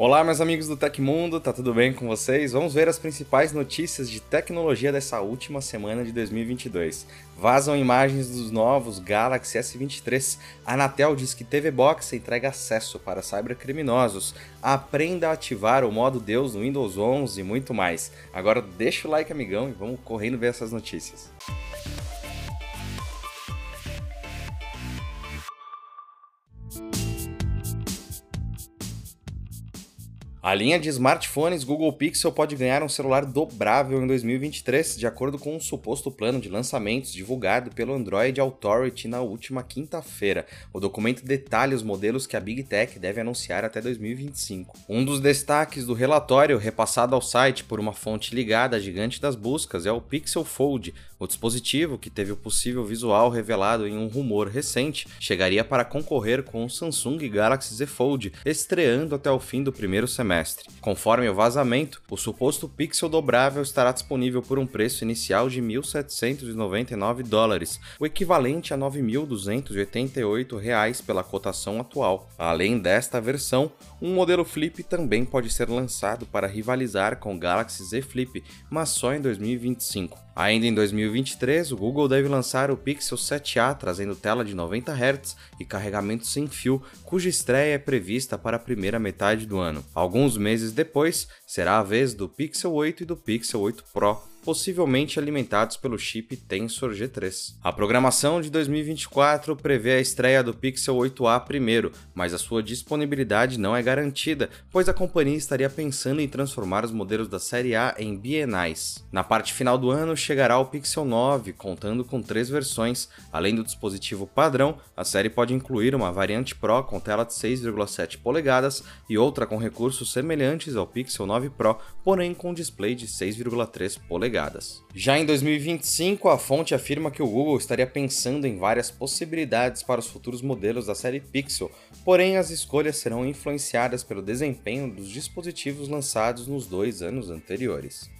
Olá, meus amigos do Tecmundo, tá tudo bem com vocês? Vamos ver as principais notícias de tecnologia dessa última semana de 2022. Vazam imagens dos novos Galaxy S23. A Anatel diz que TV Box entrega acesso para cybercriminosos. Aprenda a ativar o modo Deus no Windows 11 e muito mais. Agora deixa o like, amigão, e vamos correndo ver essas notícias. A linha de smartphones Google Pixel pode ganhar um celular dobrável em 2023, de acordo com um suposto plano de lançamentos divulgado pelo Android Authority na última quinta-feira. O documento detalha os modelos que a Big Tech deve anunciar até 2025. Um dos destaques do relatório, repassado ao site por uma fonte ligada à gigante das buscas, é o Pixel Fold. O dispositivo, que teve o possível visual revelado em um rumor recente, chegaria para concorrer com o Samsung Galaxy Z Fold, estreando até o fim do primeiro semestre semestre. Conforme o vazamento, o suposto Pixel dobrável estará disponível por um preço inicial de 1.799 dólares, o equivalente a 9.288 reais pela cotação atual. Além desta versão, um modelo Flip também pode ser lançado para rivalizar com o Galaxy Z Flip, mas só em 2025. Ainda em 2023, o Google deve lançar o Pixel 7a trazendo tela de 90 Hz e carregamento sem fio, cuja estreia é prevista para a primeira metade do ano. Alguns meses depois, será a vez do Pixel 8 e do Pixel 8 Pro possivelmente alimentados pelo chip Tensor G3. A programação de 2024 prevê a estreia do Pixel 8a primeiro, mas a sua disponibilidade não é garantida, pois a companhia estaria pensando em transformar os modelos da série A em bienais. Na parte final do ano chegará o Pixel 9, contando com três versões. Além do dispositivo padrão, a série pode incluir uma variante Pro com tela de 6,7 polegadas e outra com recursos semelhantes ao Pixel 9 Pro, porém com display de 6,3 polegadas Já em 2025, a fonte afirma que o Google estaria pensando em várias possibilidades para os futuros modelos da série Pixel, porém as escolhas serão influenciadas pelo desempenho dos dispositivos lançados nos dois anos anteriores.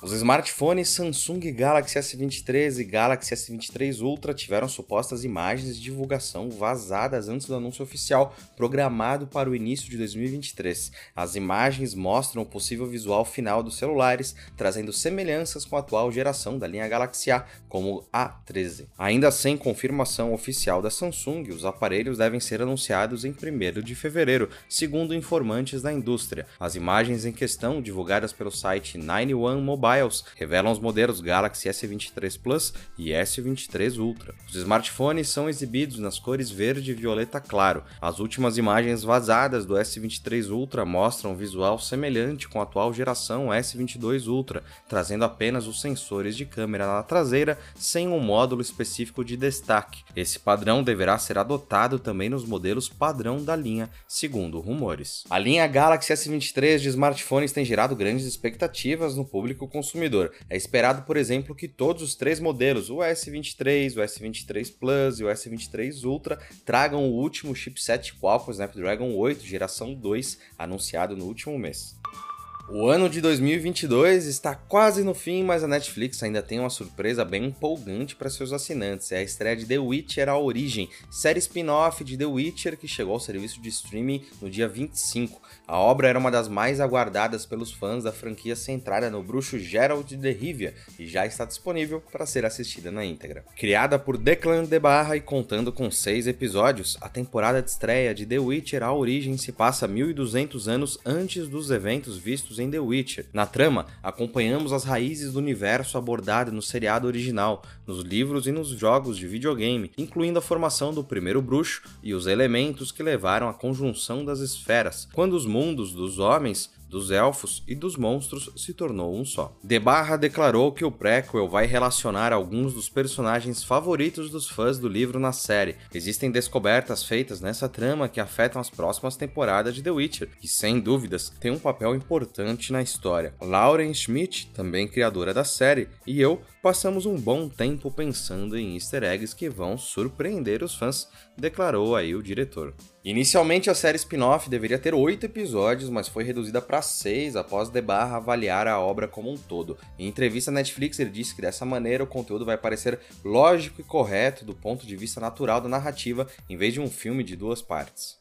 Os smartphones Samsung Galaxy S23 e Galaxy S23 Ultra tiveram supostas imagens de divulgação vazadas antes do anúncio oficial, programado para o início de 2023. As imagens mostram o possível visual final dos celulares, trazendo semelhanças com a atual geração da linha Galaxy A, como o A13. Ainda sem confirmação oficial da Samsung, os aparelhos devem ser anunciados em 1 de fevereiro, segundo informantes da indústria. As imagens em questão, divulgadas pelo site 91 Mobile, mobiles revelam os modelos Galaxy S23 Plus e S23 Ultra. Os smartphones são exibidos nas cores verde e violeta claro. As últimas imagens vazadas do S23 Ultra mostram um visual semelhante com a atual geração S22 Ultra, trazendo apenas os sensores de câmera na traseira sem um módulo específico de destaque. Esse padrão deverá ser adotado também nos modelos padrão da linha, segundo rumores. A linha Galaxy S23 de smartphones tem gerado grandes expectativas no público consumidor. É esperado, por exemplo, que todos os três modelos, o S23, o S23 Plus e o S23 Ultra, tragam o último chipset Qualcomm Snapdragon 8 geração 2, anunciado no último mês. O ano de 2022 está quase no fim, mas a Netflix ainda tem uma surpresa bem empolgante para seus assinantes. É a estreia de The Witcher A Origem, série spin-off de The Witcher que chegou ao serviço de streaming no dia 25. A obra era uma das mais aguardadas pelos fãs da franquia centrada no bruxo Geralt de Rivia e já está disponível para ser assistida na íntegra. Criada por Declan de Barra e contando com seis episódios, a temporada de estreia de The Witcher A Origem se passa 1200 anos antes dos eventos vistos em The Witcher. Na trama, acompanhamos as raízes do universo abordado no seriado original, nos livros e nos jogos de videogame, incluindo a formação do primeiro bruxo e os elementos que levaram à conjunção das esferas, quando os mundos dos homens dos elfos e dos monstros se tornou um só. De Barra declarou que o prequel vai relacionar alguns dos personagens favoritos dos fãs do livro na série. Existem descobertas feitas nessa trama que afetam as próximas temporadas de The Witcher, e sem dúvidas tem um papel importante na história. Lauren Schmidt, também criadora da série, e eu passamos um bom tempo pensando em easter eggs que vão surpreender os fãs, declarou aí o diretor. Inicialmente a série spin-off deveria ter oito episódios, mas foi reduzida para seis após De Barra avaliar a obra como um todo. Em entrevista à Netflix, ele disse que dessa maneira o conteúdo vai parecer lógico e correto do ponto de vista natural da narrativa, em vez de um filme de duas partes.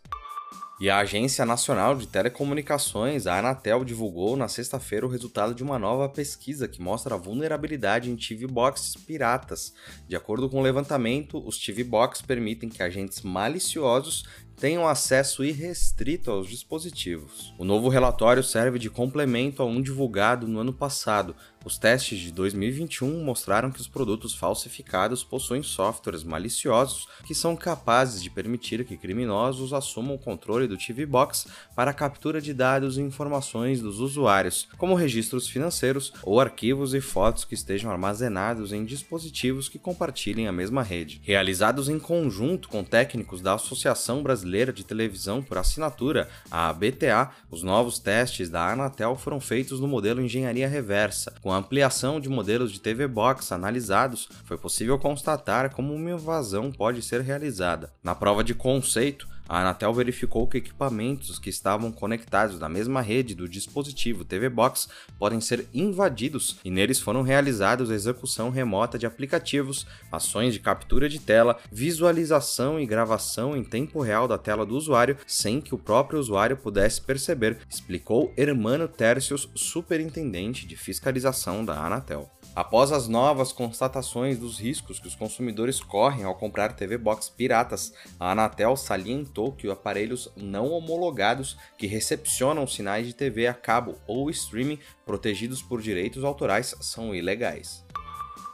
E a Agência Nacional de Telecomunicações, a Anatel, divulgou na sexta-feira o resultado de uma nova pesquisa que mostra a vulnerabilidade em TV boxes piratas. De acordo com o levantamento, os TV boxes permitem que agentes maliciosos tenham acesso irrestrito aos dispositivos. O novo relatório serve de complemento a um divulgado no ano passado. Os testes de 2021 mostraram que os produtos falsificados possuem softwares maliciosos que são capazes de permitir que criminosos assumam o controle do TV Box para a captura de dados e informações dos usuários, como registros financeiros ou arquivos e fotos que estejam armazenados em dispositivos que compartilhem a mesma rede. Realizados em conjunto com técnicos da Associação Brasileira Brasileira de Televisão por Assinatura, a ABTA, os novos testes da Anatel foram feitos no modelo engenharia reversa. Com a ampliação de modelos de TV Box analisados, foi possível constatar como uma invasão pode ser realizada. Na prova de conceito, a Anatel verificou que equipamentos que estavam conectados na mesma rede do dispositivo TV Box podem ser invadidos e neles foram realizados execução remota de aplicativos, ações de captura de tela, visualização e gravação em tempo real da tela do usuário sem que o próprio usuário pudesse perceber, explicou Hermano Tercios, superintendente de fiscalização da Anatel. Após as novas constatações dos riscos que os consumidores correm ao comprar TV Box piratas, a Anatel salientou que aparelhos não homologados que recepcionam sinais de TV a cabo ou streaming protegidos por direitos autorais são ilegais.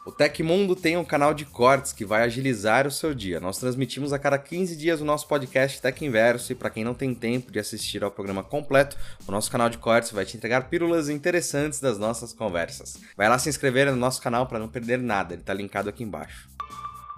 O Tecmundo tem um canal de cortes que vai agilizar o seu dia. Nós transmitimos a cada 15 dias o nosso podcast Tech Inverso e para quem não tem tempo de assistir ao programa completo, o nosso canal de cortes vai te entregar pílulas interessantes das nossas conversas. Vai lá se inscrever no nosso canal para não perder nada, ele está linkado aqui embaixo.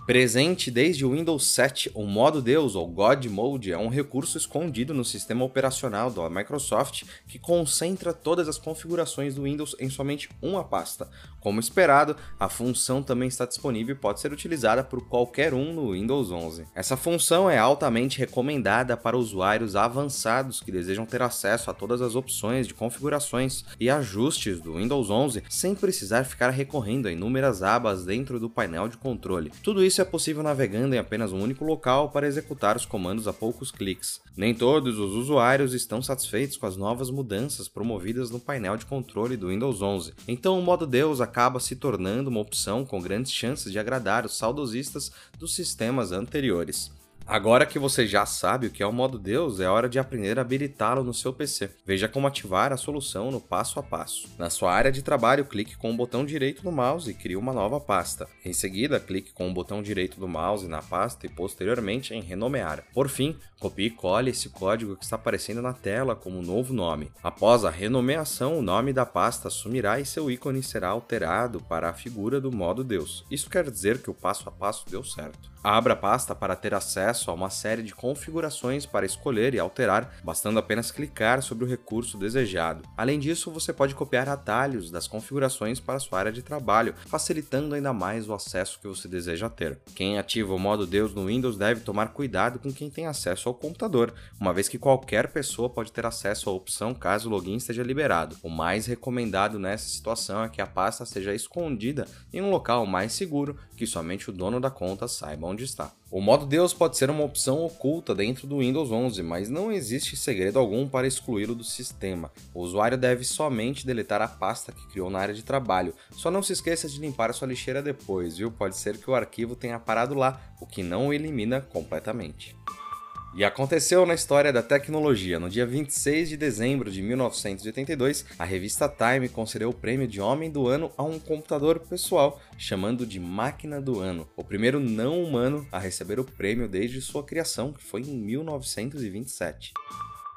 Presente desde o Windows 7, o modo Deus ou God Mode é um recurso escondido no sistema operacional da Microsoft que concentra todas as configurações do Windows em somente uma pasta. Como esperado, a função também está disponível e pode ser utilizada por qualquer um no Windows 11. Essa função é altamente recomendada para usuários avançados que desejam ter acesso a todas as opções de configurações e ajustes do Windows 11 sem precisar ficar recorrendo a inúmeras abas dentro do painel de controle. Tudo isso isso é possível navegando em apenas um único local para executar os comandos a poucos cliques. Nem todos os usuários estão satisfeitos com as novas mudanças promovidas no painel de controle do Windows 11, então o modo Deus acaba se tornando uma opção com grandes chances de agradar os saudosistas dos sistemas anteriores. Agora que você já sabe o que é o modo Deus, é hora de aprender a habilitá-lo no seu PC. Veja como ativar a solução no passo a passo. Na sua área de trabalho, clique com o botão direito do mouse e crie uma nova pasta. Em seguida, clique com o botão direito do mouse na pasta e posteriormente em renomear. Por fim, copie e cole esse código que está aparecendo na tela como novo nome. Após a renomeação, o nome da pasta sumirá e seu ícone será alterado para a figura do modo Deus. Isso quer dizer que o passo a passo deu certo. Abra a pasta para ter acesso a uma série de configurações para escolher e alterar, bastando apenas clicar sobre o recurso desejado. Além disso, você pode copiar atalhos das configurações para sua área de trabalho, facilitando ainda mais o acesso que você deseja ter. Quem ativa o modo Deus no Windows deve tomar cuidado com quem tem acesso ao computador, uma vez que qualquer pessoa pode ter acesso à opção caso o login esteja liberado. O mais recomendado nessa situação é que a pasta seja escondida em um local mais seguro, que somente o dono da conta saiba onde está. O modo Deus pode ser uma opção oculta dentro do Windows 11, mas não existe segredo algum para excluí-lo do sistema. O usuário deve somente deletar a pasta que criou na área de trabalho. Só não se esqueça de limpar a sua lixeira depois, viu? Pode ser que o arquivo tenha parado lá, o que não o elimina completamente. E aconteceu na história da tecnologia. No dia 26 de dezembro de 1982, a revista Time concedeu o prêmio de Homem do Ano a um computador pessoal, chamando de Máquina do Ano, o primeiro não humano a receber o prêmio desde sua criação, que foi em 1927.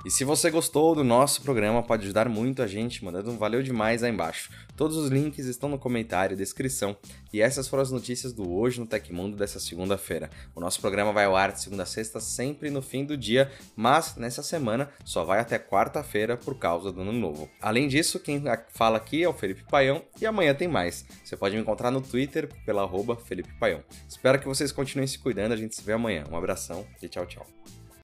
E se você gostou do nosso programa, pode ajudar muito a gente mandando um valeu demais aí embaixo. Todos os links estão no comentário e descrição. E essas foram as notícias do Hoje no Tecmundo dessa segunda-feira. O nosso programa vai ao ar de segunda a sexta, sempre no fim do dia, mas nessa semana só vai até quarta-feira por causa do ano novo. Além disso, quem fala aqui é o Felipe Paião e amanhã tem mais. Você pode me encontrar no Twitter pela arroba Felipe Paião. Espero que vocês continuem se cuidando, a gente se vê amanhã. Um abração e tchau, tchau.